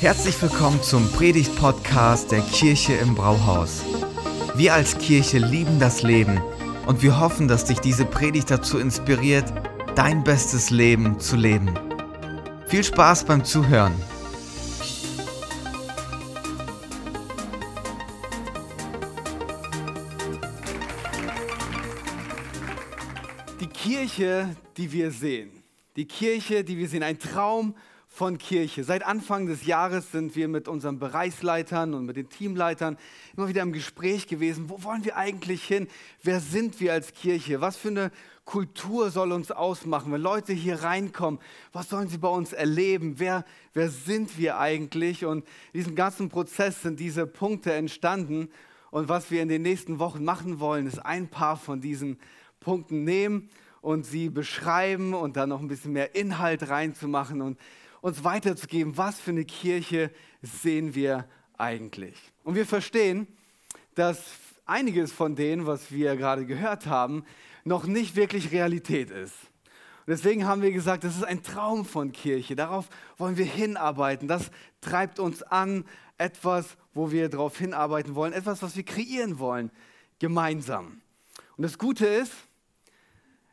Herzlich willkommen zum Predigt-Podcast der Kirche im Brauhaus. Wir als Kirche lieben das Leben und wir hoffen, dass dich diese Predigt dazu inspiriert, dein bestes Leben zu leben. Viel Spaß beim Zuhören. Die Kirche, die wir sehen. Die Kirche, die wir sehen. Ein Traum von Kirche. Seit Anfang des Jahres sind wir mit unseren Bereichsleitern und mit den Teamleitern immer wieder im Gespräch gewesen. Wo wollen wir eigentlich hin? Wer sind wir als Kirche? Was für eine Kultur soll uns ausmachen? Wenn Leute hier reinkommen, was sollen sie bei uns erleben? Wer, wer sind wir eigentlich? Und in diesem ganzen Prozess sind diese Punkte entstanden. Und was wir in den nächsten Wochen machen wollen, ist ein paar von diesen Punkten nehmen und sie beschreiben und dann noch ein bisschen mehr Inhalt reinzumachen und uns weiterzugeben, was für eine Kirche sehen wir eigentlich. Und wir verstehen, dass einiges von dem, was wir gerade gehört haben, noch nicht wirklich Realität ist. Und deswegen haben wir gesagt, das ist ein Traum von Kirche. Darauf wollen wir hinarbeiten. Das treibt uns an, etwas, wo wir darauf hinarbeiten wollen, etwas, was wir kreieren wollen, gemeinsam. Und das Gute ist,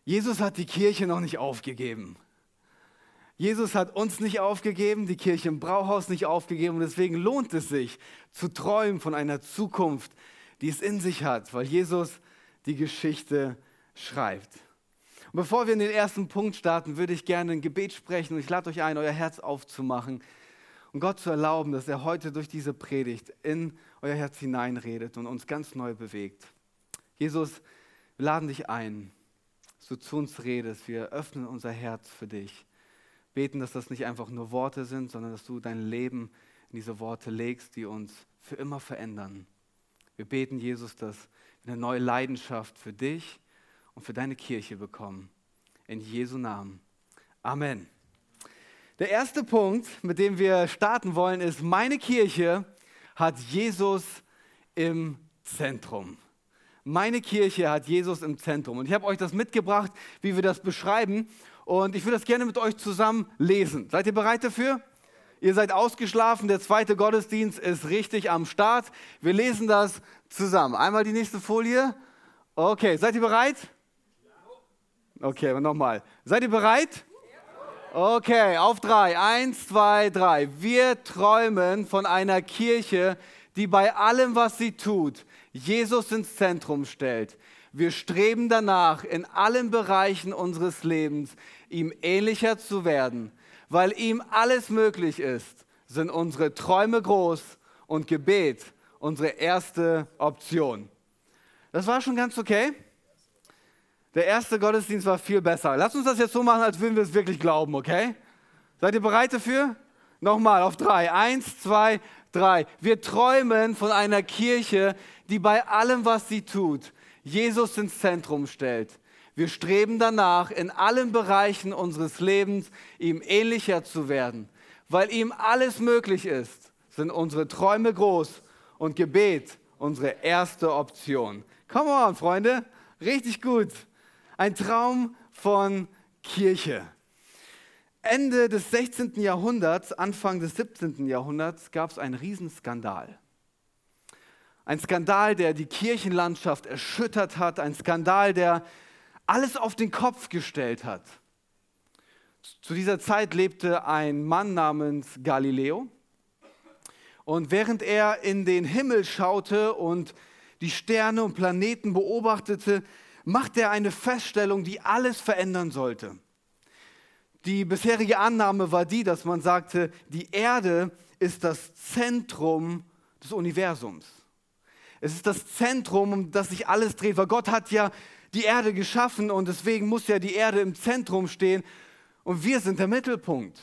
Jesus hat die Kirche noch nicht aufgegeben. Jesus hat uns nicht aufgegeben, die Kirche im Brauhaus nicht aufgegeben und deswegen lohnt es sich zu träumen von einer Zukunft, die es in sich hat, weil Jesus die Geschichte schreibt. Und bevor wir in den ersten Punkt starten, würde ich gerne ein Gebet sprechen und ich lade euch ein, euer Herz aufzumachen und Gott zu erlauben, dass er heute durch diese Predigt in euer Herz hineinredet und uns ganz neu bewegt. Jesus, wir laden dich ein, dass du zu uns redest. Wir öffnen unser Herz für dich beten, dass das nicht einfach nur Worte sind, sondern dass du dein Leben in diese Worte legst, die uns für immer verändern. Wir beten, Jesus, dass wir eine neue Leidenschaft für dich und für deine Kirche bekommen. In Jesu Namen. Amen. Der erste Punkt, mit dem wir starten wollen, ist, meine Kirche hat Jesus im Zentrum. Meine Kirche hat Jesus im Zentrum. Und ich habe euch das mitgebracht, wie wir das beschreiben. Und ich würde das gerne mit euch zusammen lesen. Seid ihr bereit dafür? Ihr seid ausgeschlafen, der zweite Gottesdienst ist richtig am Start. Wir lesen das zusammen. Einmal die nächste Folie. Okay, seid ihr bereit? Okay, nochmal. Seid ihr bereit? Okay, auf drei. Eins, zwei, drei. Wir träumen von einer Kirche, die bei allem, was sie tut, Jesus ins Zentrum stellt. Wir streben danach, in allen Bereichen unseres Lebens ihm ähnlicher zu werden. Weil ihm alles möglich ist, sind unsere Träume groß und Gebet unsere erste Option. Das war schon ganz okay. Der erste Gottesdienst war viel besser. Lass uns das jetzt so machen, als würden wir es wirklich glauben, okay? Seid ihr bereit dafür? Nochmal auf drei. Eins, zwei, drei. Wir träumen von einer Kirche, die bei allem, was sie tut, Jesus ins Zentrum stellt. Wir streben danach, in allen Bereichen unseres Lebens ihm ähnlicher zu werden. Weil ihm alles möglich ist, sind unsere Träume groß und Gebet unsere erste Option. Come on, Freunde, richtig gut. Ein Traum von Kirche. Ende des 16. Jahrhunderts, Anfang des 17. Jahrhunderts gab es einen Riesenskandal. Ein Skandal, der die Kirchenlandschaft erschüttert hat, ein Skandal, der alles auf den Kopf gestellt hat. Zu dieser Zeit lebte ein Mann namens Galileo. Und während er in den Himmel schaute und die Sterne und Planeten beobachtete, machte er eine Feststellung, die alles verändern sollte. Die bisherige Annahme war die, dass man sagte, die Erde ist das Zentrum des Universums. Es ist das Zentrum, um das sich alles dreht, weil Gott hat ja die Erde geschaffen und deswegen muss ja die Erde im Zentrum stehen und wir sind der Mittelpunkt.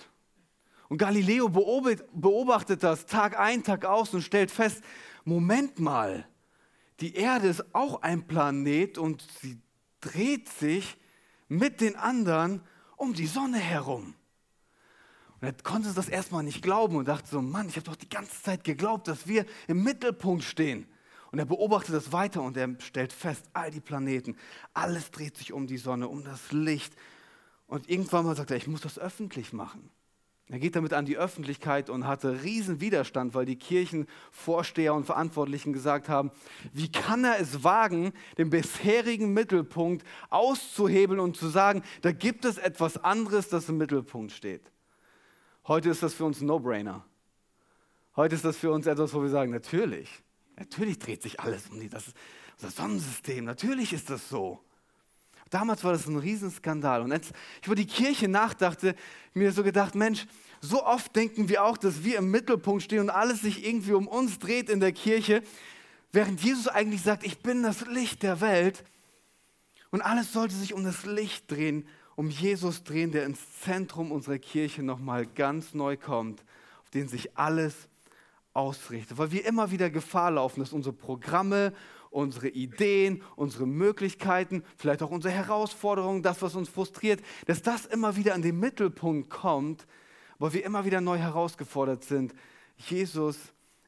Und Galileo beobachtet das Tag ein, Tag aus und stellt fest, Moment mal, die Erde ist auch ein Planet und sie dreht sich mit den anderen um die Sonne herum. Und er konnte das erstmal nicht glauben und dachte so, Mann, ich habe doch die ganze Zeit geglaubt, dass wir im Mittelpunkt stehen. Und er beobachtet das weiter und er stellt fest, all die Planeten, alles dreht sich um die Sonne, um das Licht. Und irgendwann mal sagt er, ich muss das öffentlich machen. Er geht damit an die Öffentlichkeit und hatte riesen Widerstand, weil die Kirchenvorsteher und Verantwortlichen gesagt haben, wie kann er es wagen, den bisherigen Mittelpunkt auszuhebeln und zu sagen, da gibt es etwas anderes, das im Mittelpunkt steht. Heute ist das für uns ein No-Brainer. Heute ist das für uns etwas, wo wir sagen, natürlich, natürlich dreht sich alles um die, das, das Sonnensystem, natürlich ist das so. Damals war das ein Riesenskandal. Und als ich über die Kirche nachdachte, mir so gedacht, Mensch, so oft denken wir auch, dass wir im Mittelpunkt stehen und alles sich irgendwie um uns dreht in der Kirche, während Jesus eigentlich sagt, ich bin das Licht der Welt. Und alles sollte sich um das Licht drehen, um Jesus drehen, der ins Zentrum unserer Kirche nochmal ganz neu kommt, auf den sich alles ausrichtet. Weil wir immer wieder Gefahr laufen, dass unsere Programme unsere Ideen, unsere Möglichkeiten, vielleicht auch unsere Herausforderungen, das, was uns frustriert, dass das immer wieder an den Mittelpunkt kommt, weil wir immer wieder neu herausgefordert sind, Jesus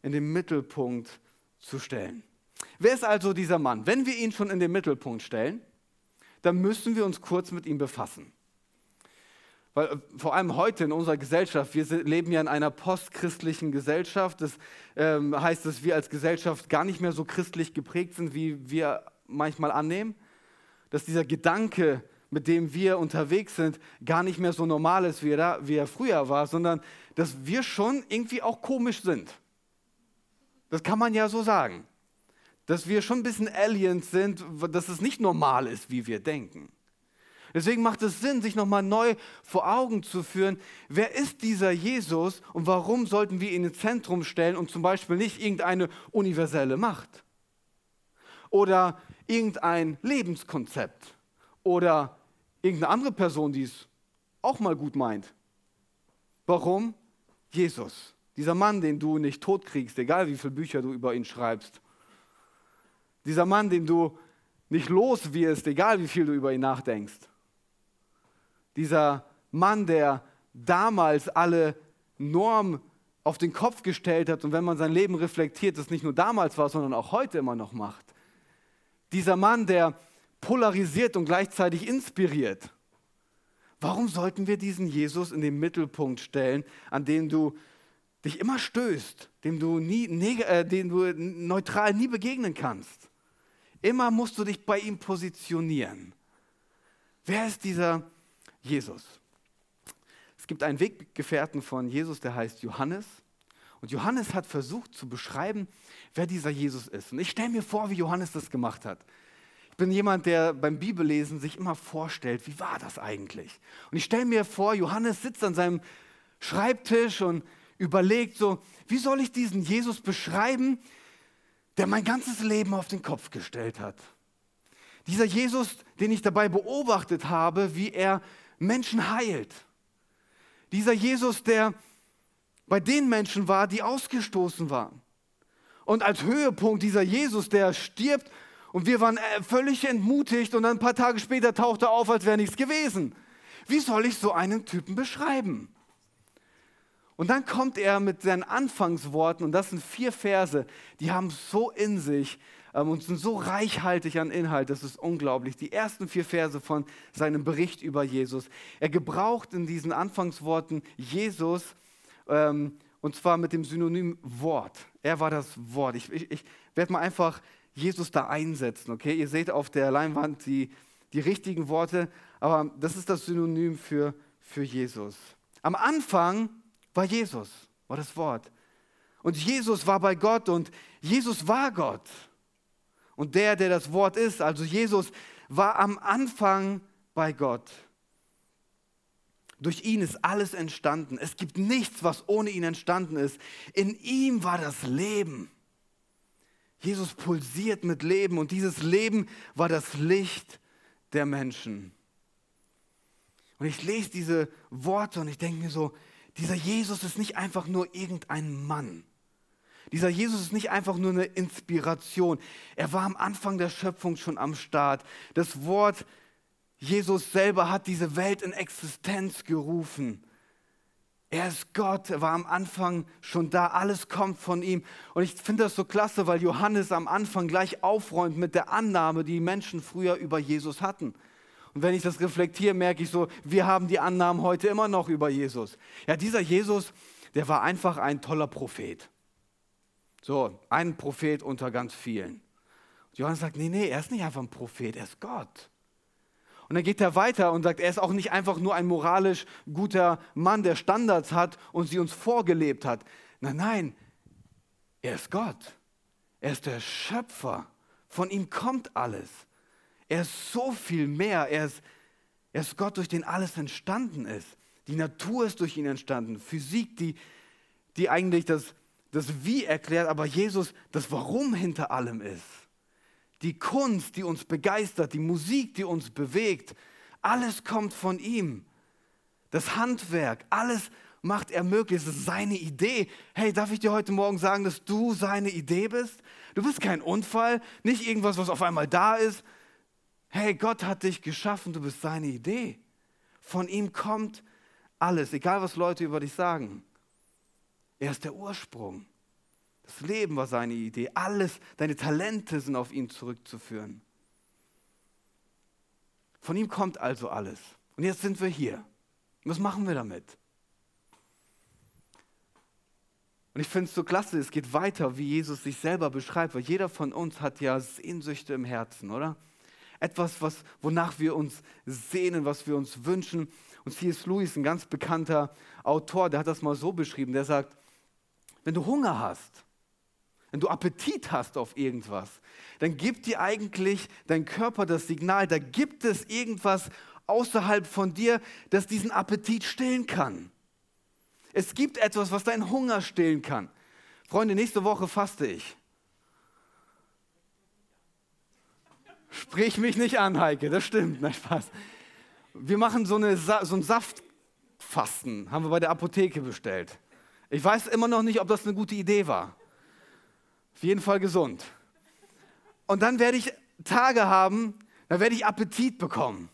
in den Mittelpunkt zu stellen. Wer ist also dieser Mann? Wenn wir ihn schon in den Mittelpunkt stellen, dann müssen wir uns kurz mit ihm befassen. Weil äh, vor allem heute in unserer Gesellschaft, wir leben ja in einer postchristlichen Gesellschaft. Das ähm, heißt, dass wir als Gesellschaft gar nicht mehr so christlich geprägt sind, wie wir manchmal annehmen. Dass dieser Gedanke, mit dem wir unterwegs sind, gar nicht mehr so normal ist, wie er, da, wie er früher war, sondern dass wir schon irgendwie auch komisch sind. Das kann man ja so sagen. Dass wir schon ein bisschen Aliens sind, dass es nicht normal ist, wie wir denken. Deswegen macht es Sinn, sich nochmal neu vor Augen zu führen, wer ist dieser Jesus und warum sollten wir ihn ins Zentrum stellen und zum Beispiel nicht irgendeine universelle Macht oder irgendein Lebenskonzept oder irgendeine andere Person, die es auch mal gut meint. Warum? Jesus, dieser Mann, den du nicht totkriegst, egal wie viele Bücher du über ihn schreibst. Dieser Mann, den du nicht los wirst, egal wie viel du über ihn nachdenkst. Dieser Mann, der damals alle Normen auf den Kopf gestellt hat und wenn man sein Leben reflektiert, das nicht nur damals war, sondern auch heute immer noch macht. Dieser Mann, der polarisiert und gleichzeitig inspiriert. Warum sollten wir diesen Jesus in den Mittelpunkt stellen, an dem du dich immer stößt, dem du, nie, äh, dem du neutral nie begegnen kannst? Immer musst du dich bei ihm positionieren. Wer ist dieser Jesus. Es gibt einen Weggefährten von Jesus, der heißt Johannes. Und Johannes hat versucht zu beschreiben, wer dieser Jesus ist. Und ich stelle mir vor, wie Johannes das gemacht hat. Ich bin jemand, der beim Bibellesen sich immer vorstellt, wie war das eigentlich? Und ich stelle mir vor, Johannes sitzt an seinem Schreibtisch und überlegt so, wie soll ich diesen Jesus beschreiben, der mein ganzes Leben auf den Kopf gestellt hat? Dieser Jesus, den ich dabei beobachtet habe, wie er Menschen heilt. Dieser Jesus, der bei den Menschen war, die ausgestoßen waren. Und als Höhepunkt dieser Jesus, der stirbt und wir waren äh, völlig entmutigt und ein paar Tage später taucht er auf, als wäre nichts gewesen. Wie soll ich so einen Typen beschreiben? Und dann kommt er mit seinen Anfangsworten und das sind vier Verse, die haben so in sich, und sind so reichhaltig an Inhalt, das ist unglaublich. Die ersten vier Verse von seinem Bericht über Jesus. Er gebraucht in diesen Anfangsworten Jesus ähm, und zwar mit dem Synonym Wort. Er war das Wort. Ich, ich, ich werde mal einfach Jesus da einsetzen, okay? Ihr seht auf der Leinwand die, die richtigen Worte, aber das ist das Synonym für, für Jesus. Am Anfang war Jesus, war das Wort. Und Jesus war bei Gott und Jesus war Gott. Und der, der das Wort ist, also Jesus, war am Anfang bei Gott. Durch ihn ist alles entstanden. Es gibt nichts, was ohne ihn entstanden ist. In ihm war das Leben. Jesus pulsiert mit Leben und dieses Leben war das Licht der Menschen. Und ich lese diese Worte und ich denke mir so, dieser Jesus ist nicht einfach nur irgendein Mann. Dieser Jesus ist nicht einfach nur eine Inspiration. Er war am Anfang der Schöpfung schon am Start. Das Wort Jesus selber hat diese Welt in Existenz gerufen. Er ist Gott, er war am Anfang schon da, alles kommt von ihm. Und ich finde das so klasse, weil Johannes am Anfang gleich aufräumt mit der Annahme, die Menschen früher über Jesus hatten. Und wenn ich das reflektiere, merke ich so, wir haben die Annahmen heute immer noch über Jesus. Ja, dieser Jesus, der war einfach ein toller Prophet. So, ein Prophet unter ganz vielen. Johannes sagt, nee, nee, er ist nicht einfach ein Prophet, er ist Gott. Und dann geht er weiter und sagt, er ist auch nicht einfach nur ein moralisch guter Mann, der Standards hat und sie uns vorgelebt hat. Nein, nein, er ist Gott. Er ist der Schöpfer. Von ihm kommt alles. Er ist so viel mehr. Er ist, er ist Gott, durch den alles entstanden ist. Die Natur ist durch ihn entstanden. Physik, die, die eigentlich das, das Wie erklärt, aber Jesus das Warum hinter allem ist die Kunst, die uns begeistert, die Musik, die uns bewegt, alles kommt von ihm. Das Handwerk, alles macht er möglich. Es ist seine Idee. Hey, darf ich dir heute Morgen sagen, dass du seine Idee bist? Du bist kein Unfall, nicht irgendwas, was auf einmal da ist. Hey, Gott hat dich geschaffen, du bist seine Idee. Von ihm kommt alles, egal was Leute über dich sagen. Er ist der Ursprung. Das Leben war seine Idee. Alles, deine Talente sind auf ihn zurückzuführen. Von ihm kommt also alles. Und jetzt sind wir hier. Was machen wir damit? Und ich finde es so klasse, es geht weiter, wie Jesus sich selber beschreibt, weil jeder von uns hat ja Sehnsüchte im Herzen, oder? Etwas, was, wonach wir uns sehnen, was wir uns wünschen. Und C.S. Lewis, ein ganz bekannter Autor, der hat das mal so beschrieben, der sagt, wenn du Hunger hast, wenn du Appetit hast auf irgendwas, dann gibt dir eigentlich dein Körper das Signal, da gibt es irgendwas außerhalb von dir, das diesen Appetit stillen kann. Es gibt etwas, was deinen Hunger stillen kann. Freunde, nächste Woche faste ich. Sprich mich nicht an, Heike, das stimmt, nein, Spaß. Wir machen so, eine, so ein Saftfasten, haben wir bei der Apotheke bestellt. Ich weiß immer noch nicht, ob das eine gute Idee war. Auf jeden Fall gesund. Und dann werde ich Tage haben, da werde ich Appetit bekommen.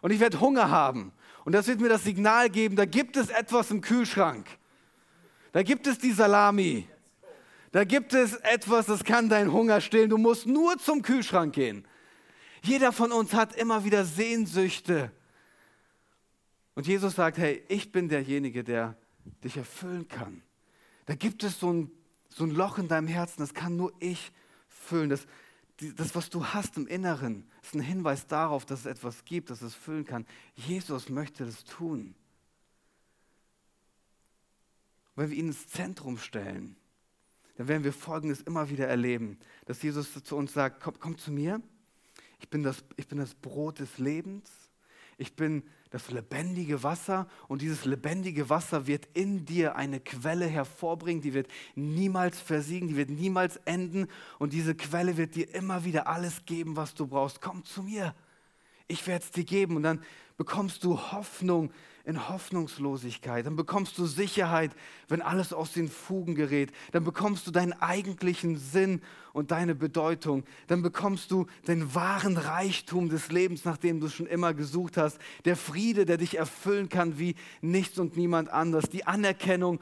Und ich werde Hunger haben. Und das wird mir das Signal geben, da gibt es etwas im Kühlschrank. Da gibt es die Salami. Da gibt es etwas, das kann deinen Hunger stillen. Du musst nur zum Kühlschrank gehen. Jeder von uns hat immer wieder Sehnsüchte. Und Jesus sagt, hey, ich bin derjenige, der dich erfüllen kann. Da gibt es so ein so ein Loch in deinem Herzen, das kann nur ich füllen. Das, das, was du hast im Inneren, ist ein Hinweis darauf, dass es etwas gibt, das es füllen kann. Jesus möchte das tun. Wenn wir ihn ins Zentrum stellen, dann werden wir Folgendes immer wieder erleben, dass Jesus zu uns sagt, komm, komm zu mir, ich bin, das, ich bin das Brot des Lebens, ich bin das lebendige Wasser und dieses lebendige Wasser wird in dir eine Quelle hervorbringen, die wird niemals versiegen, die wird niemals enden und diese Quelle wird dir immer wieder alles geben, was du brauchst. Komm zu mir, ich werde es dir geben und dann bekommst du Hoffnung in Hoffnungslosigkeit, dann bekommst du Sicherheit, wenn alles aus den Fugen gerät, dann bekommst du deinen eigentlichen Sinn und deine Bedeutung, dann bekommst du den wahren Reichtum des Lebens, nach dem du schon immer gesucht hast, der Friede, der dich erfüllen kann wie nichts und niemand anders, die Anerkennung,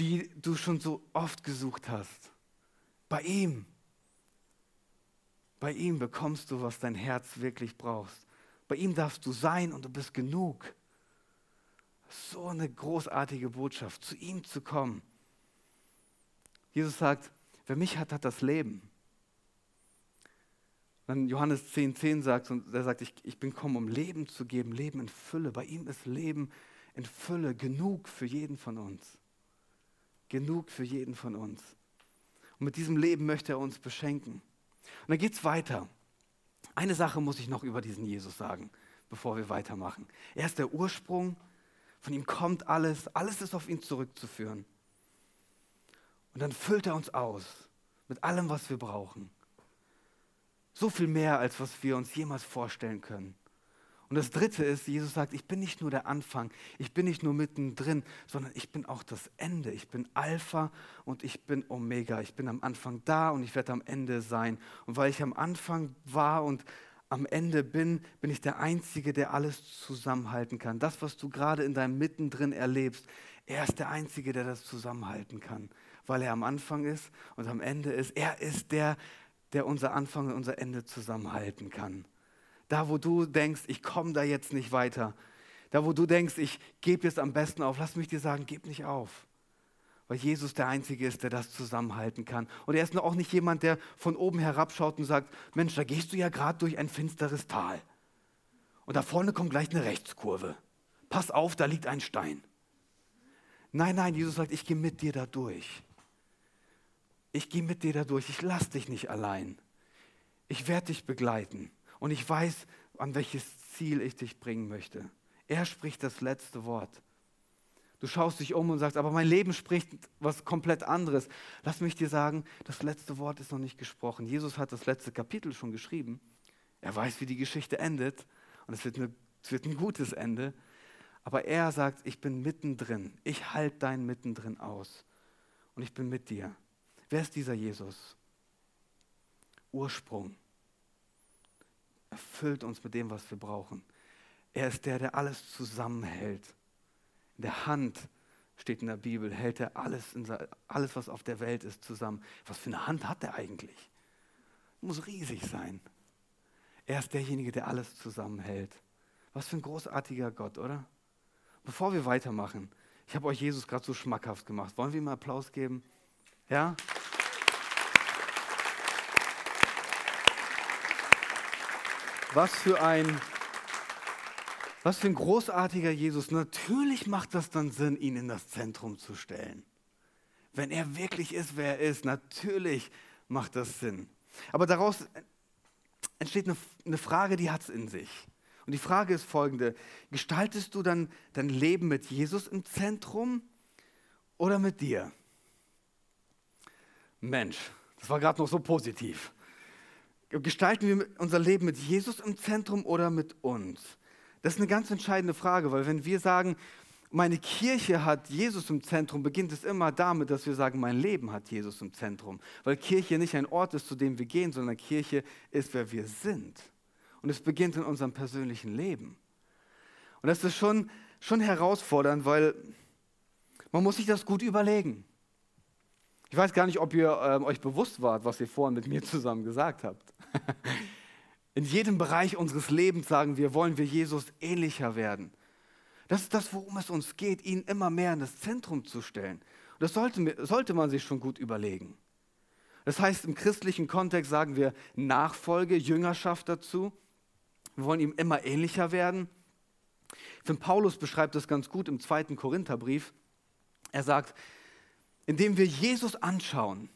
die du schon so oft gesucht hast. Bei ihm, bei ihm bekommst du, was dein Herz wirklich brauchst. Bei ihm darfst du sein und du bist genug. So eine großartige Botschaft, zu ihm zu kommen. Jesus sagt, wer mich hat, hat das Leben. Dann Johannes 10, 10 sagt, und er sagt, ich, ich bin gekommen, um Leben zu geben, Leben in Fülle. Bei ihm ist Leben in Fülle, genug für jeden von uns. Genug für jeden von uns. Und mit diesem Leben möchte er uns beschenken. Und dann geht es weiter. Eine Sache muss ich noch über diesen Jesus sagen, bevor wir weitermachen. Er ist der Ursprung von ihm kommt alles, alles ist auf ihn zurückzuführen. Und dann füllt er uns aus mit allem, was wir brauchen. So viel mehr, als was wir uns jemals vorstellen können. Und das Dritte ist, Jesus sagt, ich bin nicht nur der Anfang, ich bin nicht nur mittendrin, sondern ich bin auch das Ende. Ich bin Alpha und ich bin Omega. Ich bin am Anfang da und ich werde am Ende sein. Und weil ich am Anfang war und am Ende bin, bin ich der Einzige, der alles zusammenhalten kann. Das, was du gerade in deinem Mittendrin erlebst, er ist der Einzige, der das zusammenhalten kann, weil er am Anfang ist und am Ende ist. Er ist der, der unser Anfang und unser Ende zusammenhalten kann. Da, wo du denkst, ich komme da jetzt nicht weiter. Da, wo du denkst, ich gebe jetzt am besten auf. Lass mich dir sagen, gib nicht auf. Weil Jesus der Einzige ist, der das zusammenhalten kann. Und er ist auch nicht jemand, der von oben herabschaut und sagt, Mensch, da gehst du ja gerade durch ein finsteres Tal. Und da vorne kommt gleich eine Rechtskurve. Pass auf, da liegt ein Stein. Nein, nein, Jesus sagt, ich gehe mit dir da durch. Ich gehe mit dir da durch. Ich lasse dich nicht allein. Ich werde dich begleiten. Und ich weiß, an welches Ziel ich dich bringen möchte. Er spricht das letzte Wort. Du schaust dich um und sagst, aber mein Leben spricht was komplett anderes. Lass mich dir sagen, das letzte Wort ist noch nicht gesprochen. Jesus hat das letzte Kapitel schon geschrieben. Er weiß, wie die Geschichte endet. Und es wird, eine, es wird ein gutes Ende. Aber er sagt, ich bin mittendrin. Ich halte dein mittendrin aus. Und ich bin mit dir. Wer ist dieser Jesus? Ursprung. Erfüllt uns mit dem, was wir brauchen. Er ist der, der alles zusammenhält. In der Hand steht in der Bibel, hält er alles, alles, was auf der Welt ist, zusammen. Was für eine Hand hat er eigentlich? Muss riesig sein. Er ist derjenige, der alles zusammenhält. Was für ein großartiger Gott, oder? Bevor wir weitermachen, ich habe euch Jesus gerade so schmackhaft gemacht. Wollen wir ihm Applaus geben? Ja? Was für ein was für ein großartiger Jesus. Natürlich macht das dann Sinn, ihn in das Zentrum zu stellen. Wenn er wirklich ist, wer er ist, natürlich macht das Sinn. Aber daraus entsteht eine, eine Frage, die hat es in sich. Und die Frage ist folgende. Gestaltest du dann dein Leben mit Jesus im Zentrum oder mit dir? Mensch, das war gerade noch so positiv. Gestalten wir unser Leben mit Jesus im Zentrum oder mit uns? Das ist eine ganz entscheidende Frage, weil wenn wir sagen, meine Kirche hat Jesus im Zentrum, beginnt es immer damit, dass wir sagen, mein Leben hat Jesus im Zentrum. Weil Kirche nicht ein Ort ist, zu dem wir gehen, sondern Kirche ist, wer wir sind. Und es beginnt in unserem persönlichen Leben. Und das ist schon, schon herausfordernd, weil man muss sich das gut überlegen. Ich weiß gar nicht, ob ihr äh, euch bewusst wart, was ihr vorhin mit mir zusammen gesagt habt. In jedem Bereich unseres Lebens sagen wir, wollen wir Jesus ähnlicher werden. Das ist das, worum es uns geht, ihn immer mehr in das Zentrum zu stellen. Und das sollte, sollte man sich schon gut überlegen. Das heißt, im christlichen Kontext sagen wir Nachfolge, Jüngerschaft dazu. Wir wollen ihm immer ähnlicher werden. Ich finde, Paulus beschreibt das ganz gut im zweiten Korintherbrief. Er sagt, indem wir Jesus anschauen,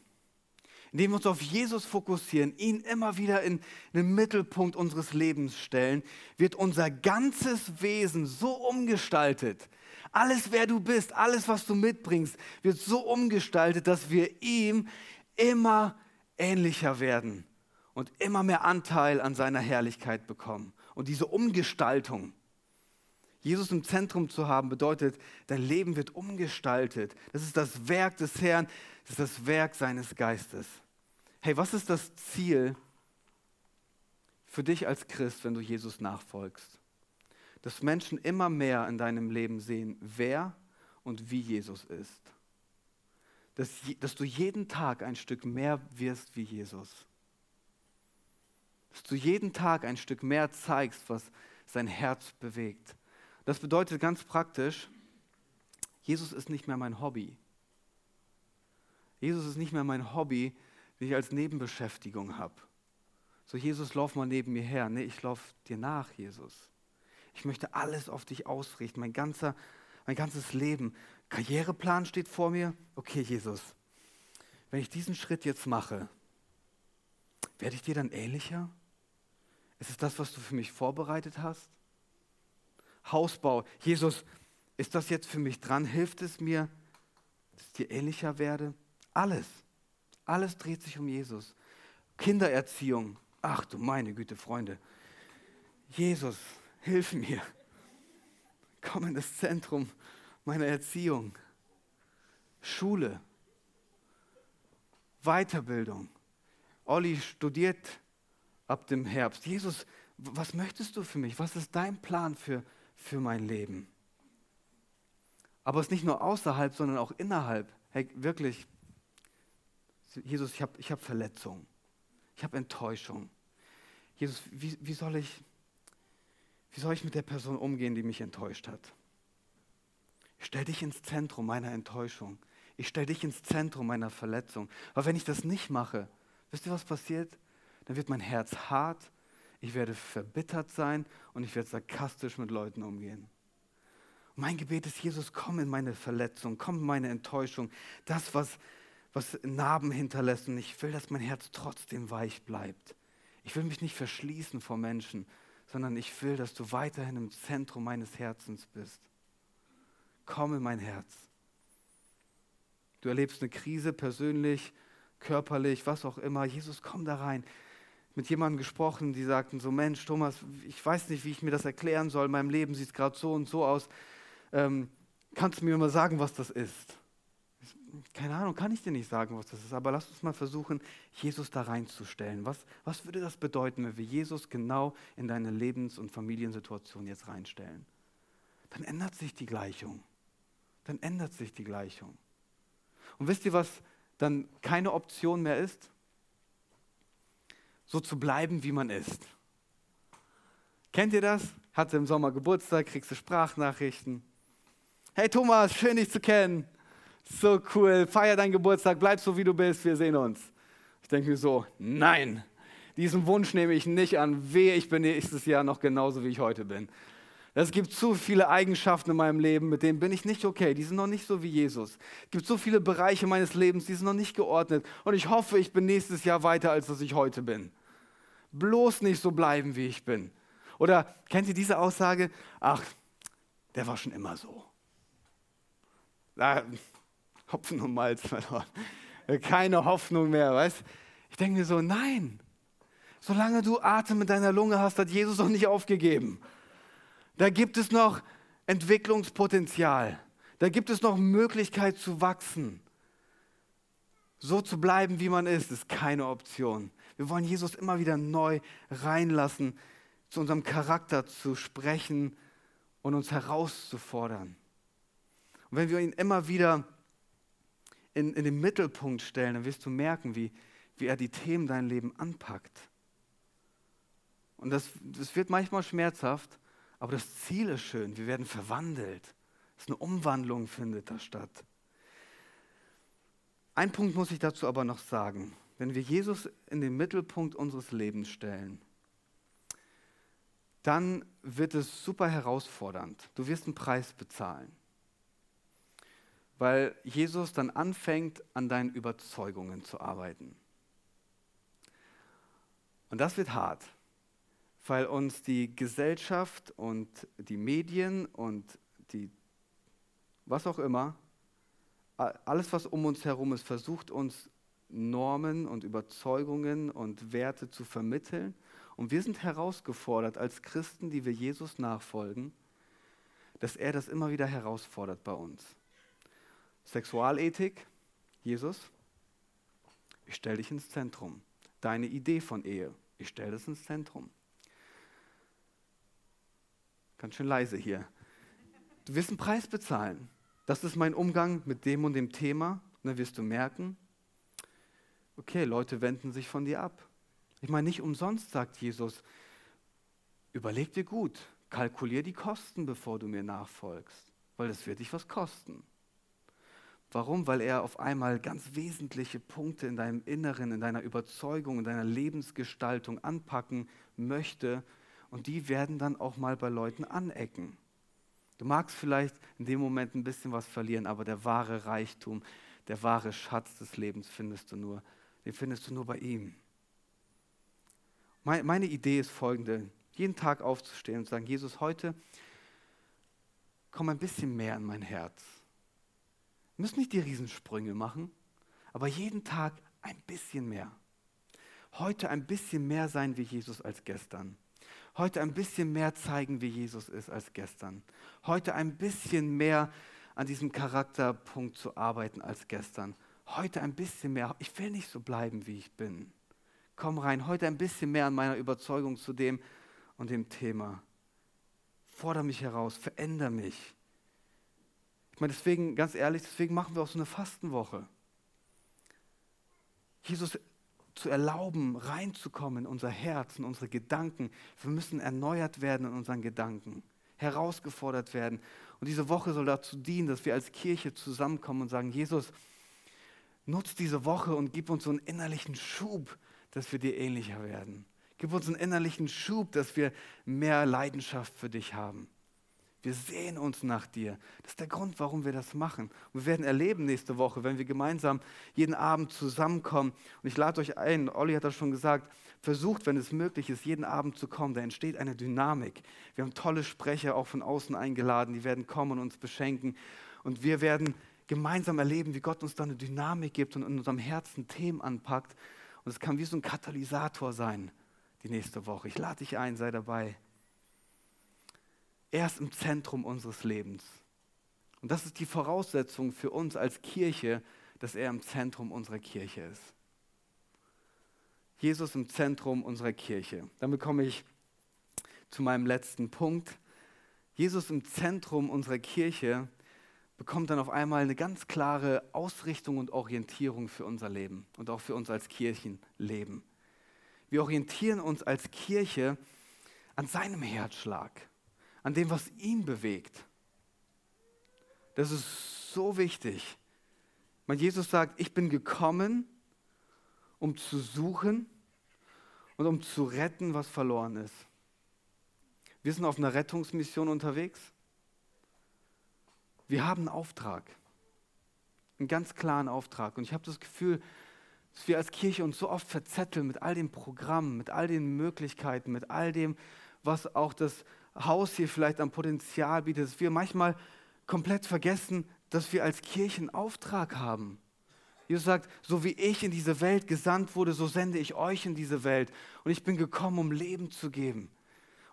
indem wir uns auf Jesus fokussieren, ihn immer wieder in, den Mittelpunkt unseres Lebens stellen, wird unser ganzes Wesen so umgestaltet. Alles, wer du bist, alles, was du mitbringst, wird so umgestaltet, dass wir ihm immer ähnlicher werden und immer mehr Anteil an seiner Herrlichkeit bekommen. Und diese Umgestaltung, Jesus im Zentrum zu haben, bedeutet, dein Leben wird umgestaltet. Das ist das Werk des Herrn, das ist das Werk seines Geistes. Hey, was ist das Ziel für dich als Christ, wenn du Jesus nachfolgst? Dass Menschen immer mehr in deinem Leben sehen, wer und wie Jesus ist. Dass, dass du jeden Tag ein Stück mehr wirst wie Jesus. Dass du jeden Tag ein Stück mehr zeigst, was sein Herz bewegt. Das bedeutet ganz praktisch, Jesus ist nicht mehr mein Hobby. Jesus ist nicht mehr mein Hobby, das ich als Nebenbeschäftigung habe. So, Jesus, lauf mal neben mir her. Nee, ich laufe dir nach, Jesus. Ich möchte alles auf dich ausrichten, mein, ganzer, mein ganzes Leben. Karriereplan steht vor mir. Okay, Jesus, wenn ich diesen Schritt jetzt mache, werde ich dir dann ähnlicher? Ist es das, was du für mich vorbereitet hast? Hausbau. Jesus, ist das jetzt für mich dran? Hilft es mir, dass ich dir ähnlicher werde? Alles. Alles dreht sich um Jesus. Kindererziehung. Ach du meine Güte, Freunde. Jesus, hilf mir. Komm in das Zentrum meiner Erziehung. Schule. Weiterbildung. Olli studiert ab dem Herbst. Jesus, was möchtest du für mich? Was ist dein Plan für, für mein Leben. Aber es ist nicht nur außerhalb, sondern auch innerhalb. Hey, wirklich, Jesus, ich habe ich hab Verletzung. Ich habe Enttäuschung. Jesus, wie, wie, soll ich, Wie soll ich mit der Person umgehen, die mich enttäuscht hat? Ich stell dich ins Zentrum meiner Enttäuschung. Ich stell dich ins Zentrum meiner Verletzung. Aber wenn ich das nicht mache, wisst ihr, was passiert? Dann wird mein Herz hart, ich werde verbittert sein und ich werde sarkastisch mit Leuten umgehen. Und mein Gebet ist, Jesus, komm in meine Verletzung, komm in meine Enttäuschung, das, was, was Narben hinterlässt. Und ich will, dass mein Herz trotzdem weich bleibt. Ich will mich nicht verschließen vor Menschen, sondern ich will, dass du weiterhin im Zentrum meines Herzens bist. Komm in mein Herz. Du erlebst eine Krise persönlich, körperlich, was auch immer. Jesus, komm da rein. Mit jemandem gesprochen, die sagten so, Mensch, Thomas, ich weiß nicht, wie ich mir das erklären soll. In meinem Leben sieht es gerade so und so aus. Ähm, kannst du mir mal sagen, was das ist? Keine Ahnung, kann ich dir nicht sagen, was das ist, aber lass uns mal versuchen, Jesus da reinzustellen. Was, was würde das bedeuten, wenn wir Jesus genau in deine Lebens- und Familiensituation jetzt reinstellen? Dann ändert sich die Gleichung. Dann ändert sich die Gleichung. Und wisst ihr, was dann keine Option mehr ist? So zu bleiben, wie man ist. Kennt ihr das? Hatte im Sommer Geburtstag, kriegst du Sprachnachrichten. Hey Thomas, schön dich zu kennen. So cool, feier deinen Geburtstag, bleib so wie du bist, wir sehen uns. Ich denke mir so, nein, diesen Wunsch nehme ich nicht an. Wehe, ich bin nächstes Jahr noch genauso, wie ich heute bin. Es gibt zu viele Eigenschaften in meinem Leben, mit denen bin ich nicht okay. Die sind noch nicht so wie Jesus. Es gibt so viele Bereiche meines Lebens, die sind noch nicht geordnet. Und ich hoffe, ich bin nächstes Jahr weiter, als dass ich heute bin. Bloß nicht so bleiben, wie ich bin. Oder kennt ihr diese Aussage? Ach, der war schon immer so. Hopfen und Malz verloren. Keine Hoffnung mehr, weißt Ich denke mir so, nein, solange du Atem in deiner Lunge hast, hat Jesus noch nicht aufgegeben. Da gibt es noch Entwicklungspotenzial. Da gibt es noch Möglichkeit zu wachsen. So zu bleiben, wie man ist, ist keine Option. Wir wollen Jesus immer wieder neu reinlassen, zu unserem Charakter zu sprechen und uns herauszufordern. Und wenn wir ihn immer wieder in, in den Mittelpunkt stellen, dann wirst du merken, wie, wie er die Themen dein Leben anpackt. Und das, das wird manchmal schmerzhaft, aber das Ziel ist schön. Wir werden verwandelt. Es ist eine Umwandlung findet da statt. Ein Punkt muss ich dazu aber noch sagen. Wenn wir Jesus in den Mittelpunkt unseres Lebens stellen, dann wird es super herausfordernd. Du wirst einen Preis bezahlen weil Jesus dann anfängt, an deinen Überzeugungen zu arbeiten. Und das wird hart, weil uns die Gesellschaft und die Medien und die, was auch immer, alles, was um uns herum ist, versucht uns Normen und Überzeugungen und Werte zu vermitteln. Und wir sind herausgefordert als Christen, die wir Jesus nachfolgen, dass er das immer wieder herausfordert bei uns. Sexualethik, Jesus, ich stelle dich ins Zentrum. Deine Idee von Ehe, ich stelle das ins Zentrum. Ganz schön leise hier. Du wirst einen Preis bezahlen. Das ist mein Umgang mit dem und dem Thema. Dann wirst du merken, okay, Leute wenden sich von dir ab. Ich meine, nicht umsonst sagt Jesus, überleg dir gut, kalkulier die Kosten, bevor du mir nachfolgst, weil es wird dich was kosten. Warum? Weil er auf einmal ganz wesentliche Punkte in deinem Inneren, in deiner Überzeugung, in deiner Lebensgestaltung anpacken möchte und die werden dann auch mal bei Leuten anecken. Du magst vielleicht in dem Moment ein bisschen was verlieren, aber der wahre Reichtum, der wahre Schatz des Lebens findest du nur, den findest du nur bei ihm. Meine Idee ist folgende, jeden Tag aufzustehen und zu sagen, Jesus, heute komm ein bisschen mehr in mein Herz müssen nicht die Riesensprünge machen, aber jeden Tag ein bisschen mehr. Heute ein bisschen mehr sein wie Jesus als gestern. Heute ein bisschen mehr zeigen, wie Jesus ist als gestern. Heute ein bisschen mehr an diesem Charakterpunkt zu arbeiten als gestern. Heute ein bisschen mehr. Ich will nicht so bleiben, wie ich bin. Komm rein. Heute ein bisschen mehr an meiner Überzeugung zu dem und dem Thema. Fordere mich heraus. Veränder mich. Ich meine, deswegen, ganz ehrlich, deswegen machen wir auch so eine Fastenwoche. Jesus zu erlauben, reinzukommen in unser Herz, in unsere Gedanken. Wir müssen erneuert werden in unseren Gedanken, herausgefordert werden. Und diese Woche soll dazu dienen, dass wir als Kirche zusammenkommen und sagen, Jesus, nutz diese Woche und gib uns so einen innerlichen Schub, dass wir dir ähnlicher werden. Gib uns einen innerlichen Schub, dass wir mehr Leidenschaft für dich haben. Wir sehen uns nach dir. Das ist der Grund, warum wir das machen. Und wir werden erleben nächste Woche, wenn wir gemeinsam jeden Abend zusammenkommen. Und ich lade euch ein, Olli hat das schon gesagt, versucht, wenn es möglich ist, jeden Abend zu kommen. Da entsteht eine Dynamik. Wir haben tolle Sprecher auch von außen eingeladen, die werden kommen und uns beschenken. Und wir werden gemeinsam erleben, wie Gott uns da eine Dynamik gibt und in unserem Herzen Themen anpackt. Und es kann wie so ein Katalysator sein, die nächste Woche. Ich lade dich ein, sei dabei. Er ist im Zentrum unseres Lebens. Und das ist die Voraussetzung für uns als Kirche, dass er im Zentrum unserer Kirche ist. Jesus im Zentrum unserer Kirche. Damit komme ich zu meinem letzten Punkt. Jesus im Zentrum unserer Kirche bekommt dann auf einmal eine ganz klare Ausrichtung und Orientierung für unser Leben und auch für uns als Kirchenleben. Wir orientieren uns als Kirche an seinem Herzschlag an dem, was ihn bewegt. Das ist so wichtig. Weil Jesus sagt, ich bin gekommen, um zu suchen und um zu retten, was verloren ist. Wir sind auf einer Rettungsmission unterwegs. Wir haben einen Auftrag, einen ganz klaren Auftrag. Und ich habe das Gefühl, dass wir als Kirche uns so oft verzetteln mit all den Programmen, mit all den Möglichkeiten, mit all dem, was auch das Haus hier vielleicht am Potenzial bietet, dass wir manchmal komplett vergessen, dass wir als Kirchen Auftrag haben. Jesus sagt, so wie ich in diese Welt gesandt wurde, so sende ich euch in diese Welt. Und ich bin gekommen, um Leben zu geben.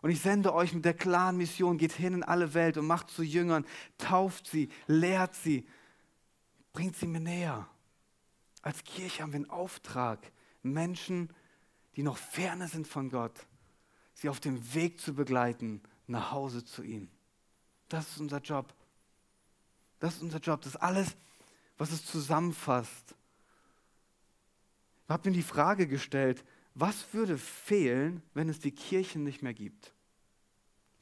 Und ich sende euch mit der klaren Mission, geht hin in alle Welt und macht zu Jüngern, tauft sie, lehrt sie, bringt sie mir näher. Als Kirche haben wir einen Auftrag, Menschen, die noch ferne sind von Gott, sie auf dem Weg zu begleiten nach Hause zu ihm. Das ist unser Job. Das ist unser Job. Das ist alles, was es zusammenfasst. Ich habe mir die Frage gestellt, was würde fehlen, wenn es die Kirchen nicht mehr gibt?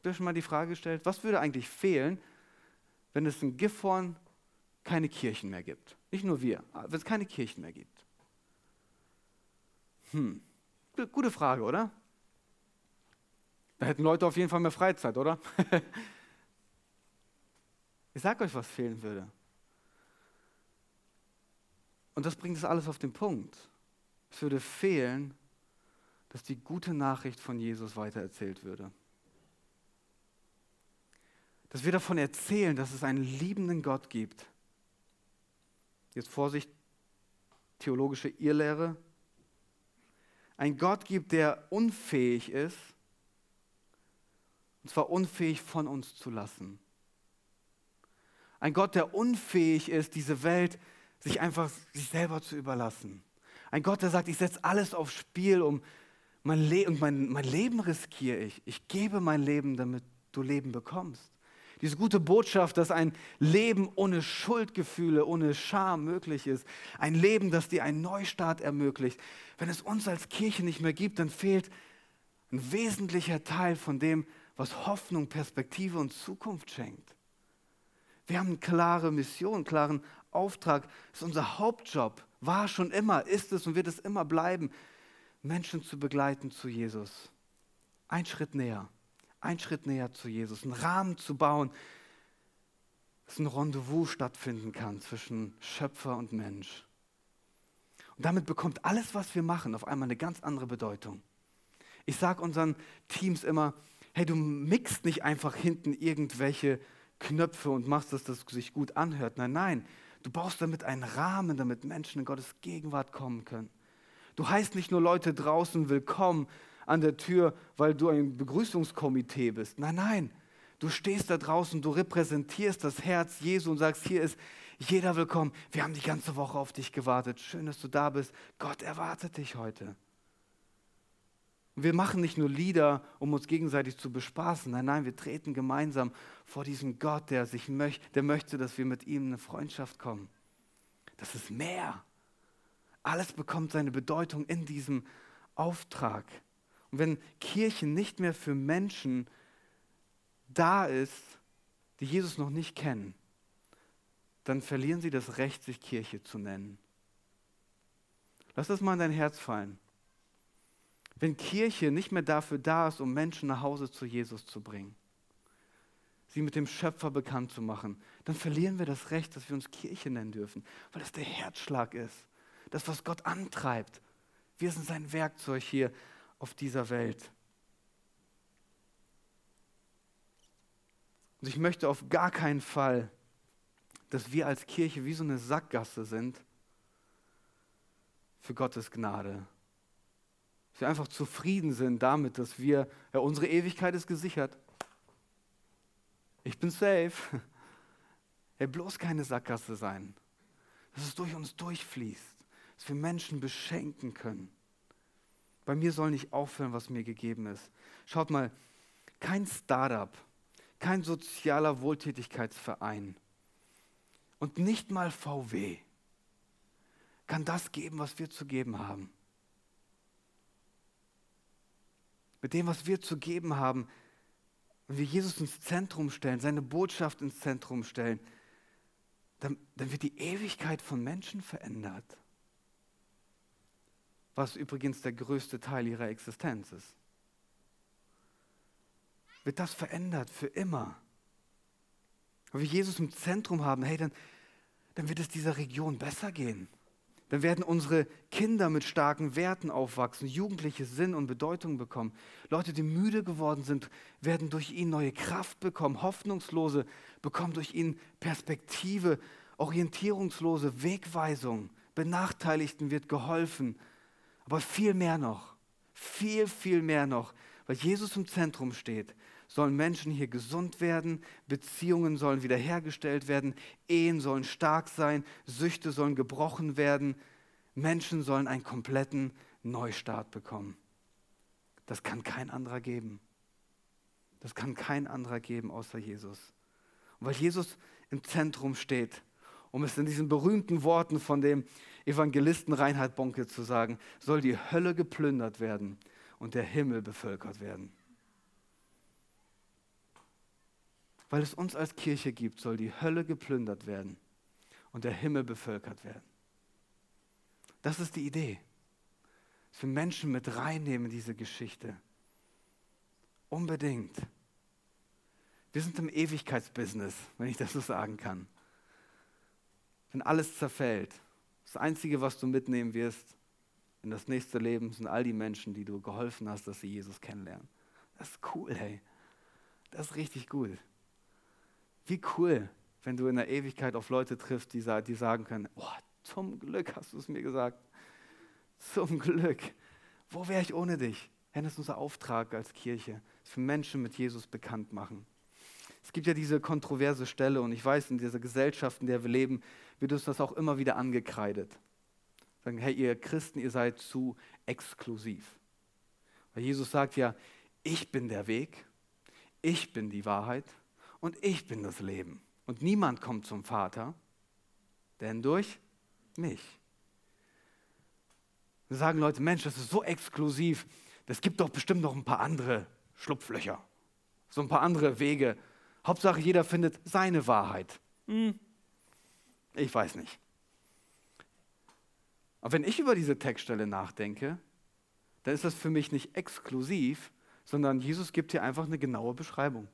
Ich habe schon mal die Frage gestellt, was würde eigentlich fehlen, wenn es in Gifhorn keine Kirchen mehr gibt? Nicht nur wir, wenn es keine Kirchen mehr gibt. Hm, gute Frage, oder? Da hätten Leute auf jeden Fall mehr Freizeit, oder? ich sage euch, was fehlen würde. Und das bringt es alles auf den Punkt. Es würde fehlen, dass die gute Nachricht von Jesus weitererzählt würde. Dass wir davon erzählen, dass es einen liebenden Gott gibt. Jetzt Vorsicht, theologische Irrlehre. Ein Gott gibt, der unfähig ist, und zwar unfähig von uns zu lassen. Ein Gott, der unfähig ist, diese Welt sich einfach sich selber zu überlassen. Ein Gott, der sagt, ich setze alles aufs Spiel, um mein, Le und mein, mein Leben riskiere ich. Ich gebe mein Leben, damit du Leben bekommst. Diese gute Botschaft, dass ein Leben ohne Schuldgefühle, ohne Scham möglich ist. Ein Leben, das dir einen Neustart ermöglicht. Wenn es uns als Kirche nicht mehr gibt, dann fehlt ein wesentlicher Teil von dem, was Hoffnung, Perspektive und Zukunft schenkt. Wir haben eine klare Mission, einen klaren Auftrag. Das ist unser Hauptjob. War schon immer, ist es und wird es immer bleiben, Menschen zu begleiten zu Jesus. Ein Schritt näher, ein Schritt näher zu Jesus, einen Rahmen zu bauen, dass ein Rendezvous stattfinden kann zwischen Schöpfer und Mensch. Und damit bekommt alles, was wir machen, auf einmal eine ganz andere Bedeutung. Ich sage unseren Teams immer, hey, du mixt nicht einfach hinten irgendwelche Knöpfe und machst, dass das sich gut anhört. Nein, nein, du baust damit einen Rahmen, damit Menschen in Gottes Gegenwart kommen können. Du heißt nicht nur Leute draußen willkommen an der Tür, weil du ein Begrüßungskomitee bist. Nein, nein, du stehst da draußen, du repräsentierst das Herz Jesu und sagst, hier ist jeder willkommen. Wir haben die ganze Woche auf dich gewartet. Schön, dass du da bist. Gott erwartet dich heute. Und wir machen nicht nur Lieder, um uns gegenseitig zu bespaßen. Nein, nein, wir treten gemeinsam vor diesem Gott, der sich möchte, der möchte, dass wir mit ihm in eine Freundschaft kommen. Das ist mehr. Alles bekommt seine Bedeutung in diesem Auftrag. Und wenn Kirche nicht mehr für Menschen da ist, die Jesus noch nicht kennen, dann verlieren sie das Recht, sich Kirche zu nennen. Lass das mal in dein Herz fallen. Wenn Kirche nicht mehr dafür da ist, um Menschen nach Hause zu Jesus zu bringen, sie mit dem Schöpfer bekannt zu machen, dann verlieren wir das Recht, dass wir uns Kirche nennen dürfen, weil das der Herzschlag ist, das, was Gott antreibt. Wir sind sein Werkzeug hier auf dieser Welt. Und ich möchte auf gar keinen Fall, dass wir als Kirche wie so eine Sackgasse sind für Gottes Gnade. Dass wir einfach zufrieden sind damit, dass wir, ja, unsere Ewigkeit ist gesichert. Ich bin safe. Er bloß keine Sackgasse sein. Dass es durch uns durchfließt. Dass wir Menschen beschenken können. Bei mir soll nicht aufhören, was mir gegeben ist. Schaut mal, kein Startup, kein sozialer Wohltätigkeitsverein und nicht mal VW kann das geben, was wir zu geben haben. Mit dem, was wir zu geben haben, wenn wir Jesus ins Zentrum stellen, seine Botschaft ins Zentrum stellen, dann, dann wird die Ewigkeit von Menschen verändert. Was übrigens der größte Teil ihrer Existenz ist. Wird das verändert für immer. Wenn wir Jesus im Zentrum haben, hey, dann, dann wird es dieser Region besser gehen. Dann werden unsere Kinder mit starken Werten aufwachsen, Jugendliche Sinn und Bedeutung bekommen. Leute, die müde geworden sind, werden durch ihn neue Kraft bekommen. Hoffnungslose bekommen durch ihn Perspektive, orientierungslose Wegweisung. Benachteiligten wird geholfen. Aber viel mehr noch, viel, viel mehr noch, weil Jesus im Zentrum steht, sollen Menschen hier gesund werden, Beziehungen sollen wiederhergestellt werden, Ehen sollen stark sein, Süchte sollen gebrochen werden, Menschen sollen einen kompletten Neustart bekommen. Das kann kein anderer geben. Das kann kein anderer geben außer Jesus. Und weil Jesus im Zentrum steht, um es in diesen berühmten Worten von dem Evangelisten Reinhard Bonke zu sagen, soll die Hölle geplündert werden und der Himmel bevölkert werden. Weil es uns als Kirche gibt, soll die Hölle geplündert werden und der Himmel bevölkert werden. Das ist die Idee. Dass wir Menschen mit reinnehmen in diese Geschichte. Unbedingt. Wir sind im Ewigkeitsbusiness, wenn ich das so sagen kann. Wenn alles zerfällt, das Einzige, was du mitnehmen wirst in das nächste Leben, sind all die Menschen, die du geholfen hast, dass sie Jesus kennenlernen. Das ist cool, hey. Das ist richtig gut. Wie cool, wenn du in der Ewigkeit auf Leute triffst, die, die sagen können, oh, zum Glück hast du es mir gesagt. Zum Glück. Wo wäre ich ohne dich? Herr, das ist unser Auftrag als Kirche, wir Menschen mit Jesus bekannt machen. Es gibt ja diese kontroverse Stelle und ich weiß, in dieser Gesellschaft, in der wir leben, wird uns das auch immer wieder angekreidet. Sagen, hey, ihr Christen, ihr seid zu exklusiv. Weil Jesus sagt ja, ich bin der Weg, ich bin die Wahrheit und ich bin das Leben. Und niemand kommt zum Vater, denn durch mich. Da sagen Leute, Mensch, das ist so exklusiv, das gibt doch bestimmt noch ein paar andere Schlupflöcher, so ein paar andere Wege. Hauptsache, jeder findet seine Wahrheit. Hm. Ich weiß nicht. Aber wenn ich über diese Textstelle nachdenke, dann ist das für mich nicht exklusiv, sondern Jesus gibt hier einfach eine genaue Beschreibung.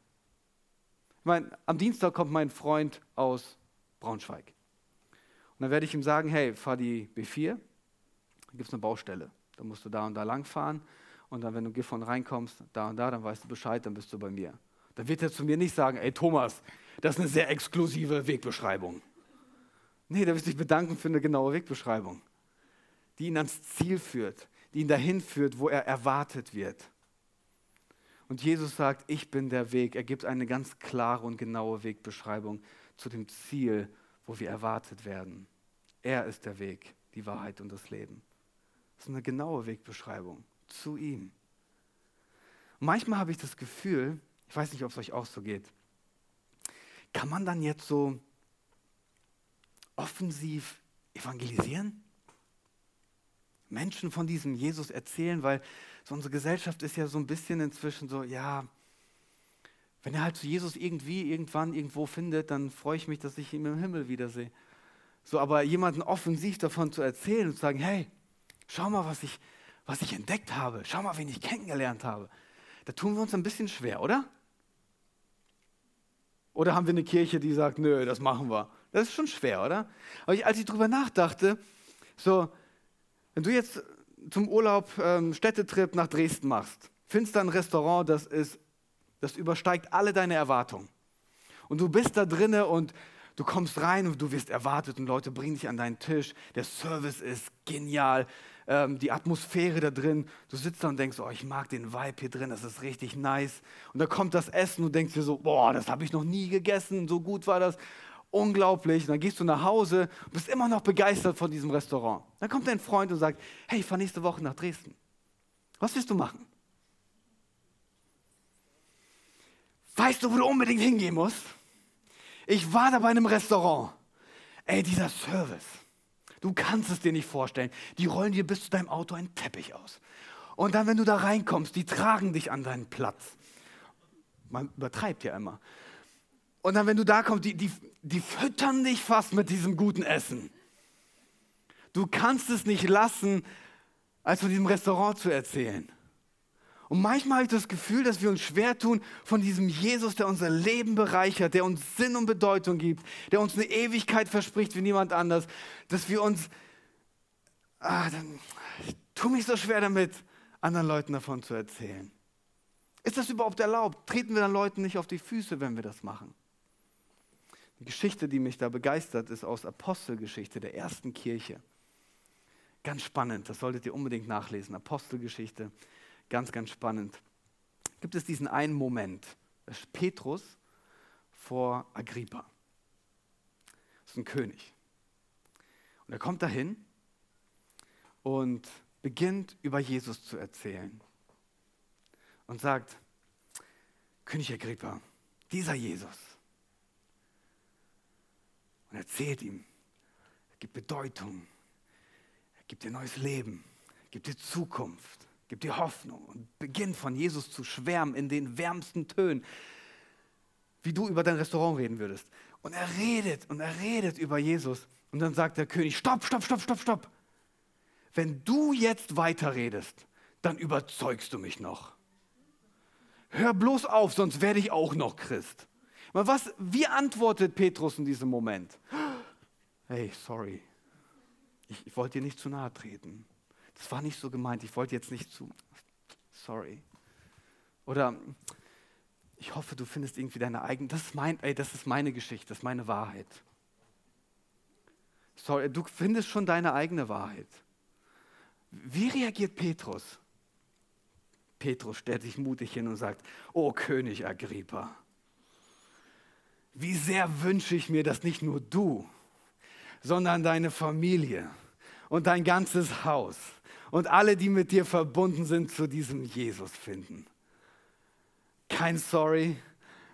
Ich meine, am Dienstag kommt mein Freund aus Braunschweig. Und dann werde ich ihm sagen, hey, fahr die B4, da gibt es eine Baustelle. Da musst du da und da lang fahren. Und dann, wenn du Gifhorn reinkommst, da und da, dann weißt du Bescheid, dann bist du bei mir. Dann wird er zu mir nicht sagen, ey Thomas, das ist eine sehr exklusive Wegbeschreibung. Nee, da wirst du dich bedanken für eine genaue Wegbeschreibung, die ihn ans Ziel führt, die ihn dahin führt, wo er erwartet wird. Und Jesus sagt, ich bin der Weg. Er gibt eine ganz klare und genaue Wegbeschreibung zu dem Ziel, wo wir erwartet werden. Er ist der Weg, die Wahrheit und das Leben. Das ist eine genaue Wegbeschreibung zu ihm. Und manchmal habe ich das Gefühl, ich weiß nicht, ob es euch auch so geht, kann man dann jetzt so offensiv evangelisieren? Menschen von diesem Jesus erzählen, weil so unsere Gesellschaft ist ja so ein bisschen inzwischen so, ja, wenn er halt zu Jesus irgendwie, irgendwann, irgendwo findet, dann freue ich mich, dass ich ihn im Himmel wiedersehe. So, aber jemanden offensiv davon zu erzählen und zu sagen, hey, schau mal, was ich, was ich entdeckt habe, schau mal, wen ich kennengelernt habe, da tun wir uns ein bisschen schwer, oder? Oder haben wir eine Kirche, die sagt, nö, das machen wir? Das ist schon schwer, oder? Aber ich, als ich darüber nachdachte, so, wenn du jetzt zum Urlaub ähm, Städtetrip nach Dresden machst, findest du ein Restaurant, das ist das übersteigt alle deine Erwartungen. Und du bist da drinne und du kommst rein und du wirst erwartet und Leute bringen dich an deinen Tisch. Der Service ist genial, ähm, die Atmosphäre da drin. Du sitzt da und denkst, oh, ich mag den Vibe hier drin, das ist richtig nice. Und da kommt das Essen und denkst dir so, boah, das habe ich noch nie gegessen, so gut war das. Unglaublich. Und dann gehst du nach Hause und bist immer noch begeistert von diesem Restaurant. Dann kommt dein Freund und sagt, hey, ich fahre nächste Woche nach Dresden. Was willst du machen? Weißt du, wo du unbedingt hingehen musst? Ich war da bei einem Restaurant. Ey, dieser Service. Du kannst es dir nicht vorstellen. Die rollen dir bis zu deinem Auto einen Teppich aus. Und dann, wenn du da reinkommst, die tragen dich an deinen Platz. Man übertreibt ja immer. Und dann, wenn du da kommst, die, die, die füttern dich fast mit diesem guten Essen. Du kannst es nicht lassen, als von diesem Restaurant zu erzählen. Und manchmal habe ich das Gefühl, dass wir uns schwer tun von diesem Jesus, der unser Leben bereichert, der uns Sinn und Bedeutung gibt, der uns eine Ewigkeit verspricht wie niemand anders, dass wir uns, ah, dann, ich tue mich so schwer damit, anderen Leuten davon zu erzählen. Ist das überhaupt erlaubt? Treten wir dann Leuten nicht auf die Füße, wenn wir das machen? Die Geschichte, die mich da begeistert, ist aus Apostelgeschichte der ersten Kirche. Ganz spannend, das solltet ihr unbedingt nachlesen. Apostelgeschichte Ganz, ganz spannend. Gibt es diesen einen Moment, das ist Petrus vor Agrippa. Das ist ein König. Und er kommt dahin und beginnt über Jesus zu erzählen. Und sagt, König Agrippa, dieser Jesus. Und erzählt ihm, er gibt Bedeutung, er gibt dir neues Leben, er gibt dir Zukunft. Gib dir Hoffnung und beginn von Jesus zu schwärmen in den wärmsten Tönen, wie du über dein Restaurant reden würdest. Und er redet und er redet über Jesus. Und dann sagt der König, stopp, stopp, stopp, stopp, stopp. Wenn du jetzt weiterredest, dann überzeugst du mich noch. Hör bloß auf, sonst werde ich auch noch Christ. Was, wie antwortet Petrus in diesem Moment? Hey, sorry, ich, ich wollte dir nicht zu nahe treten. Das war nicht so gemeint, ich wollte jetzt nicht zu. Sorry. Oder ich hoffe, du findest irgendwie deine eigene. Das ist, mein, ey, das ist meine Geschichte, das ist meine Wahrheit. Sorry, du findest schon deine eigene Wahrheit. Wie reagiert Petrus? Petrus stellt sich mutig hin und sagt: O König Agrippa, wie sehr wünsche ich mir, dass nicht nur du, sondern deine Familie und dein ganzes Haus und alle, die mit dir verbunden sind, zu diesem Jesus finden. Kein Sorry,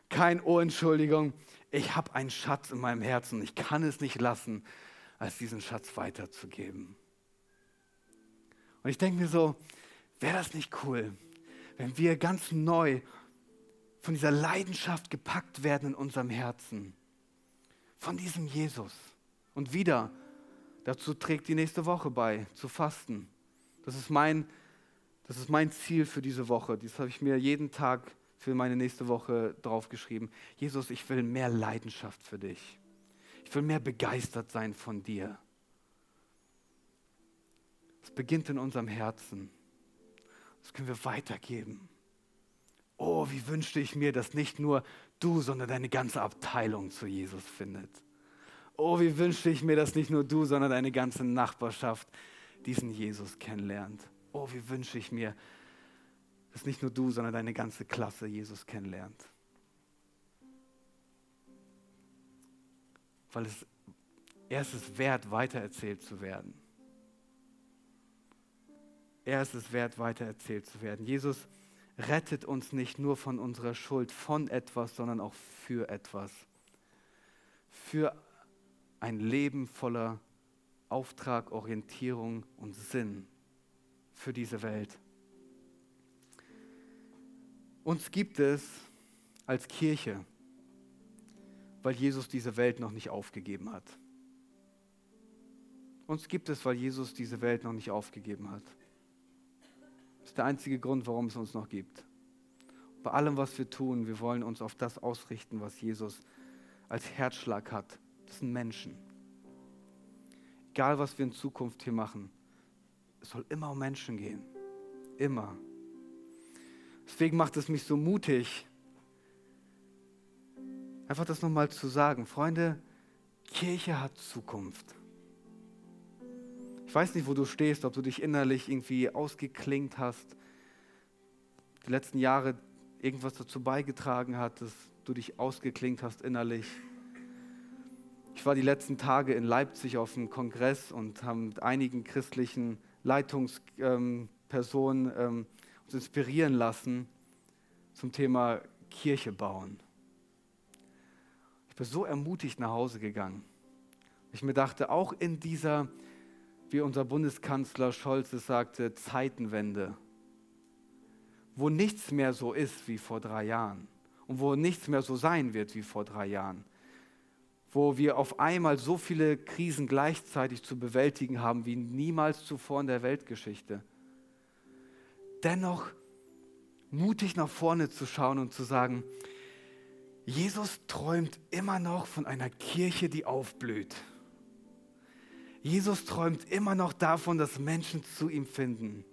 kein Oh Entschuldigung. Ich habe einen Schatz in meinem Herzen. Ich kann es nicht lassen, als diesen Schatz weiterzugeben. Und ich denke mir so, wäre das nicht cool, wenn wir ganz neu von dieser Leidenschaft gepackt werden in unserem Herzen, von diesem Jesus. Und wieder, dazu trägt die nächste Woche bei, zu fasten. Das ist mein, das ist mein Ziel für diese Woche. Das habe ich mir jeden Tag für meine nächste Woche draufgeschrieben. Jesus, ich will mehr Leidenschaft für dich. Ich will mehr begeistert sein von dir. Es beginnt in unserem Herzen. Das können wir weitergeben. Oh, wie wünschte ich mir, dass nicht nur du, sondern deine ganze Abteilung zu Jesus findet. Oh, wie wünschte ich mir, dass nicht nur du, sondern deine ganze Nachbarschaft diesen Jesus kennenlernt. Oh, wie wünsche ich mir, dass nicht nur du, sondern deine ganze Klasse Jesus kennenlernt. Weil es, er ist es wert, weitererzählt zu werden. Er ist es wert, weitererzählt zu werden. Jesus rettet uns nicht nur von unserer Schuld, von etwas, sondern auch für etwas. Für ein Leben voller Auftrag, Orientierung und Sinn. für diese Welt. Uns gibt es als Kirche, weil Jesus diese Welt noch nicht aufgegeben hat. Uns gibt es, weil Jesus diese Welt noch nicht aufgegeben hat. Das ist der einzige Grund, warum es uns noch gibt. Bei allem, was wir tun, wir wollen uns auf das ausrichten, was Jesus als Herzschlag hat. Das sind Menschen. Egal, was wir in Zukunft hier machen, es soll immer um Menschen gehen. Immer. Deswegen macht es mich so mutig, einfach das nochmal zu sagen. Freunde, Kirche hat Zukunft. Ich weiß nicht, wo du stehst, ob du dich innerlich irgendwie ausgeklingt hast, die letzten Jahre irgendwas dazu beigetragen hat, dass du dich ausgeklingt hast innerlich. Ich war die letzten Tage in Leipzig auf einem Kongress und haben mit einigen christlichen Leitungspersonen ähm, uns inspirieren lassen zum Thema Kirche bauen. Ich bin so ermutigt nach Hause gegangen. Ich mir dachte, auch in dieser, wie unser Bundeskanzler Scholz es sagte, Zeitenwende, wo nichts mehr so ist wie vor drei Jahren und wo nichts mehr so sein wird wie vor drei Jahren, wo wir auf einmal so viele Krisen gleichzeitig zu bewältigen haben wie niemals zuvor in der Weltgeschichte. Dennoch mutig nach vorne zu schauen und zu sagen, Jesus träumt immer noch von einer Kirche, die aufblüht. Jesus träumt immer noch davon, dass Menschen zu ihm finden.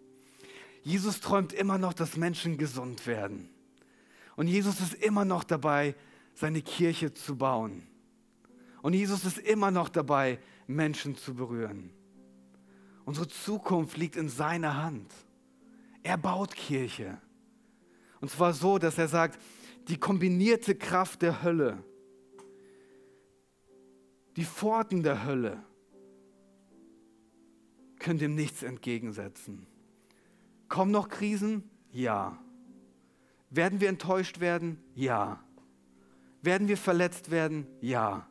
Jesus träumt immer noch, dass Menschen gesund werden. Und Jesus ist immer noch dabei, seine Kirche zu bauen. Und Jesus ist immer noch dabei, Menschen zu berühren. Unsere Zukunft liegt in seiner Hand. Er baut Kirche. Und zwar so, dass er sagt, die kombinierte Kraft der Hölle, die Pforten der Hölle können dem nichts entgegensetzen. Kommen noch Krisen? Ja. Werden wir enttäuscht werden? Ja. Werden wir verletzt werden? Ja.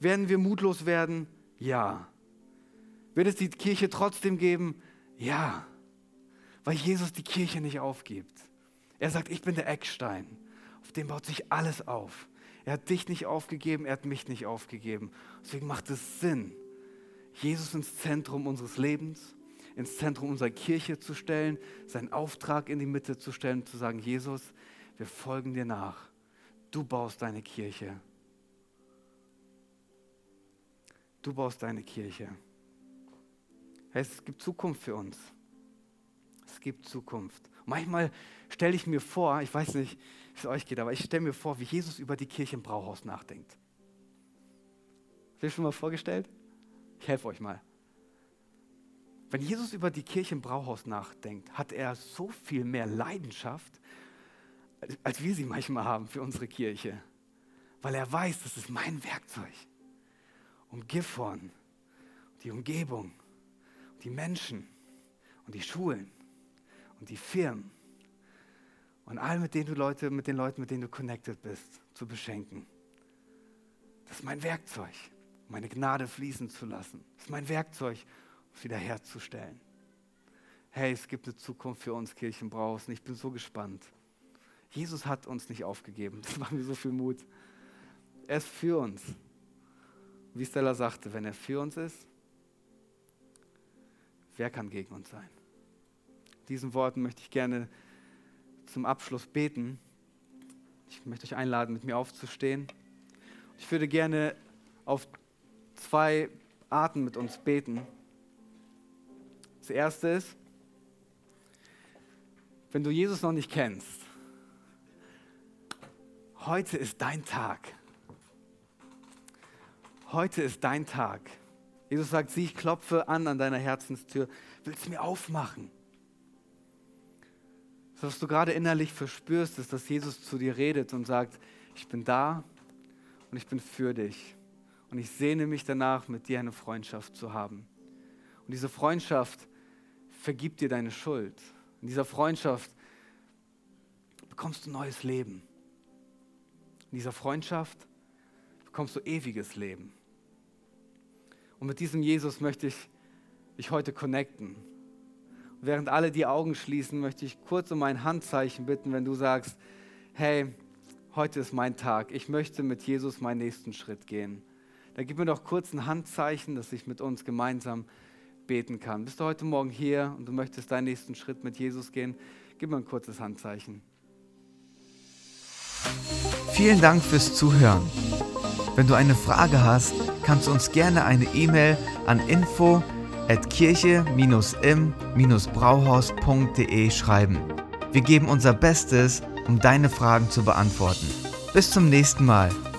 Werden wir mutlos werden? Ja. Wird es die Kirche trotzdem geben? Ja. Weil Jesus die Kirche nicht aufgibt. Er sagt, ich bin der Eckstein. Auf dem baut sich alles auf. Er hat dich nicht aufgegeben, er hat mich nicht aufgegeben. Deswegen macht es Sinn, Jesus ins Zentrum unseres Lebens ins Zentrum unserer Kirche zu stellen, seinen Auftrag in die Mitte zu stellen zu sagen, Jesus, wir folgen dir nach. Du baust deine Kirche. Du baust deine Kirche. Es gibt Zukunft für uns. Es gibt Zukunft. manchmal stelle ich mir vor, ich weiß nicht, wie es euch geht, aber ich stelle mir vor, wie Jesus über die Kirche im Brauhaus nachdenkt. Habt ihr schon mal vorgestellt? Ich helfe euch mal. Wenn Jesus über die Kirche im Brauhaus nachdenkt, hat er so viel mehr Leidenschaft, als wir sie manchmal haben für unsere Kirche. Weil er weiß, das ist mein Werkzeug, um Gifhorn, die Umgebung, die Menschen und die Schulen und die Firmen und all mit denen du Leute, mit den Leuten, mit denen du connected bist, zu beschenken. Das ist mein Werkzeug, meine Gnade fließen zu lassen. Das ist mein Werkzeug, wiederherzustellen. Hey, es gibt eine Zukunft für uns Kirchenbrauchs und ich bin so gespannt. Jesus hat uns nicht aufgegeben. Das macht mir so viel Mut. Er ist für uns. Wie Stella sagte, wenn er für uns ist, wer kann gegen uns sein? Diesen Worten möchte ich gerne zum Abschluss beten. Ich möchte euch einladen, mit mir aufzustehen. Ich würde gerne auf zwei Arten mit uns beten. Das erste ist, wenn du Jesus noch nicht kennst, heute ist dein Tag. Heute ist dein Tag. Jesus sagt, sieh, ich klopfe an an deiner Herzenstür. Willst du mir aufmachen? Das, was du gerade innerlich verspürst, ist, dass Jesus zu dir redet und sagt, ich bin da und ich bin für dich. Und ich sehne mich danach, mit dir eine Freundschaft zu haben. Und diese Freundschaft vergib dir deine Schuld. In dieser Freundschaft bekommst du neues Leben. In dieser Freundschaft bekommst du ewiges Leben. Und mit diesem Jesus möchte ich dich heute connecten Während alle die Augen schließen, möchte ich kurz um ein Handzeichen bitten, wenn du sagst, hey, heute ist mein Tag, ich möchte mit Jesus meinen nächsten Schritt gehen. Da gib mir doch kurz ein Handzeichen, dass ich mit uns gemeinsam beten kann. Bist du heute Morgen hier und du möchtest deinen nächsten Schritt mit Jesus gehen? Gib mir ein kurzes Handzeichen. Vielen Dank fürs Zuhören. Wenn du eine Frage hast, kannst du uns gerne eine E-Mail an info at kirche-im-brauhaus.de schreiben. Wir geben unser Bestes, um deine Fragen zu beantworten. Bis zum nächsten Mal